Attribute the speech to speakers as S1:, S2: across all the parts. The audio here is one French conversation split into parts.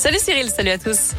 S1: Salut Cyril, salut à tous.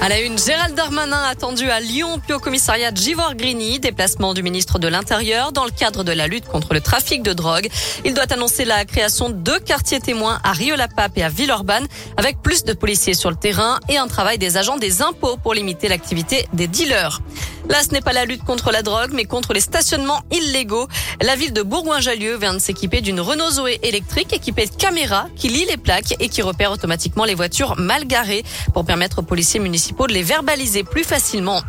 S1: À la une, Gérald Darmanin attendu à Lyon, puis au commissariat de Givor-Grigny, déplacement du ministre de l'Intérieur dans le cadre de la lutte contre le trafic de drogue. Il doit annoncer la création de deux quartiers témoins à Rio-la-Pape et à Villeurbanne, avec plus de policiers sur le terrain et un travail des agents des impôts pour limiter l'activité des dealers. Là, ce n'est pas la lutte contre la drogue, mais contre les stationnements illégaux. La ville de Bourgoin-Jallieu vient de s'équiper d'une Renault Zoé électrique équipée de caméras qui lit les plaques et qui repère automatiquement les voitures mal garées pour permettre aux policiers municipaux de les verbaliser plus facilement.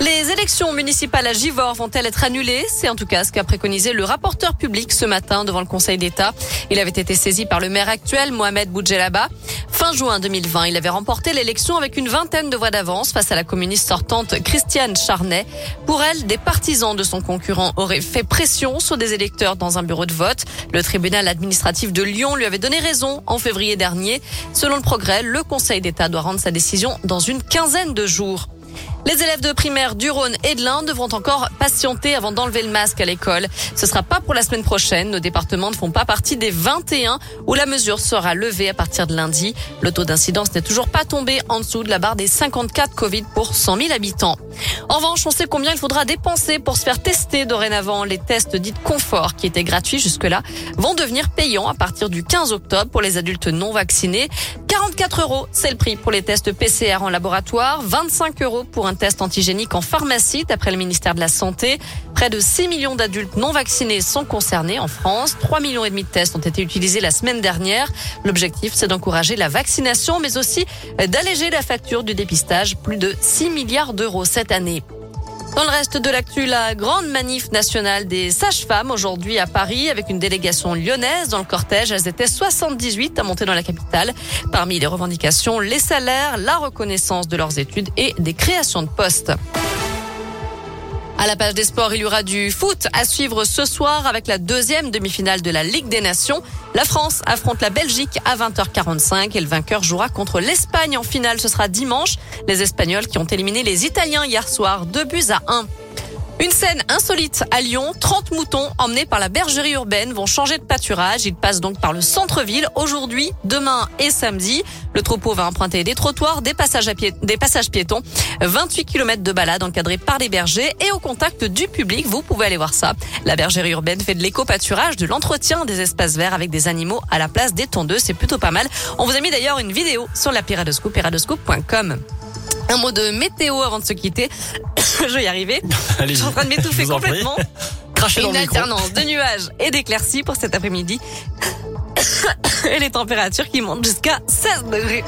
S1: Les élections municipales à Givor vont-elles être annulées? C'est en tout cas ce qu'a préconisé le rapporteur public ce matin devant le Conseil d'État. Il avait été saisi par le maire actuel, Mohamed Boudjelaba. Fin juin 2020, il avait remporté l'élection avec une vingtaine de voix d'avance face à la communiste sortante Christiane Charnet. Pour elle, des partisans de son concurrent auraient fait pression sur des électeurs dans un bureau de vote. Le tribunal administratif de Lyon lui avait donné raison en février dernier. Selon le progrès, le Conseil d'État doit rendre sa décision dans une quinzaine de jours. Les élèves de primaire du Rhône et de l'Inde devront encore patienter avant d'enlever le masque à l'école. Ce sera pas pour la semaine prochaine. Nos départements ne font pas partie des 21 où la mesure sera levée à partir de lundi. Le taux d'incidence n'est toujours pas tombé en dessous de la barre des 54 Covid pour 100 000 habitants. En revanche, on sait combien il faudra dépenser pour se faire tester dorénavant. Les tests dits confort qui étaient gratuits jusque-là vont devenir payants à partir du 15 octobre pour les adultes non vaccinés. 44 euros, c'est le prix pour les tests PCR en laboratoire, 25 euros pour un test antigénique en pharmacie, d'après le ministère de la Santé. Près de 6 millions d'adultes non vaccinés sont concernés en France. 3 millions et demi de tests ont été utilisés la semaine dernière. L'objectif, c'est d'encourager la vaccination, mais aussi d'alléger la facture du dépistage. Plus de 6 milliards d'euros Dans le reste de l'actu, la grande manif nationale des sages-femmes aujourd'hui à Paris avec une délégation lyonnaise. Dans le cortège, elles étaient 78 à monter dans la capitale. Parmi les revendications, les salaires, la reconnaissance de leurs études et des créations de postes. À la page des sports, il y aura du foot à suivre ce soir avec la deuxième demi-finale de la Ligue des Nations. La France affronte la Belgique à 20h45 et le vainqueur jouera contre l'Espagne en finale. Ce sera dimanche. Les Espagnols qui ont éliminé les Italiens hier soir, deux buts à un. Une scène insolite à Lyon. 30 moutons emmenés par la bergerie urbaine vont changer de pâturage. Ils passent donc par le centre-ville aujourd'hui, demain et samedi. Le troupeau va emprunter des trottoirs, des passages, à des passages piétons, 28 km de balade encadrés par des bergers et au contact du public. Vous pouvez aller voir ça. La bergerie urbaine fait de l'éco-pâturage, de l'entretien des espaces verts avec des animaux à la place des tondeuses. C'est plutôt pas mal. On vous a mis d'ailleurs une vidéo sur la Piradoscoop, piradoscoop.com. Un mot de météo avant de se quitter. Je vais y arriver. Je suis en train de m'étouffer complètement.
S2: Crachez dans
S1: Une
S2: micro.
S1: alternance de nuages et d'éclaircies pour cet après-midi. et les températures qui montent jusqu'à 16 degrés.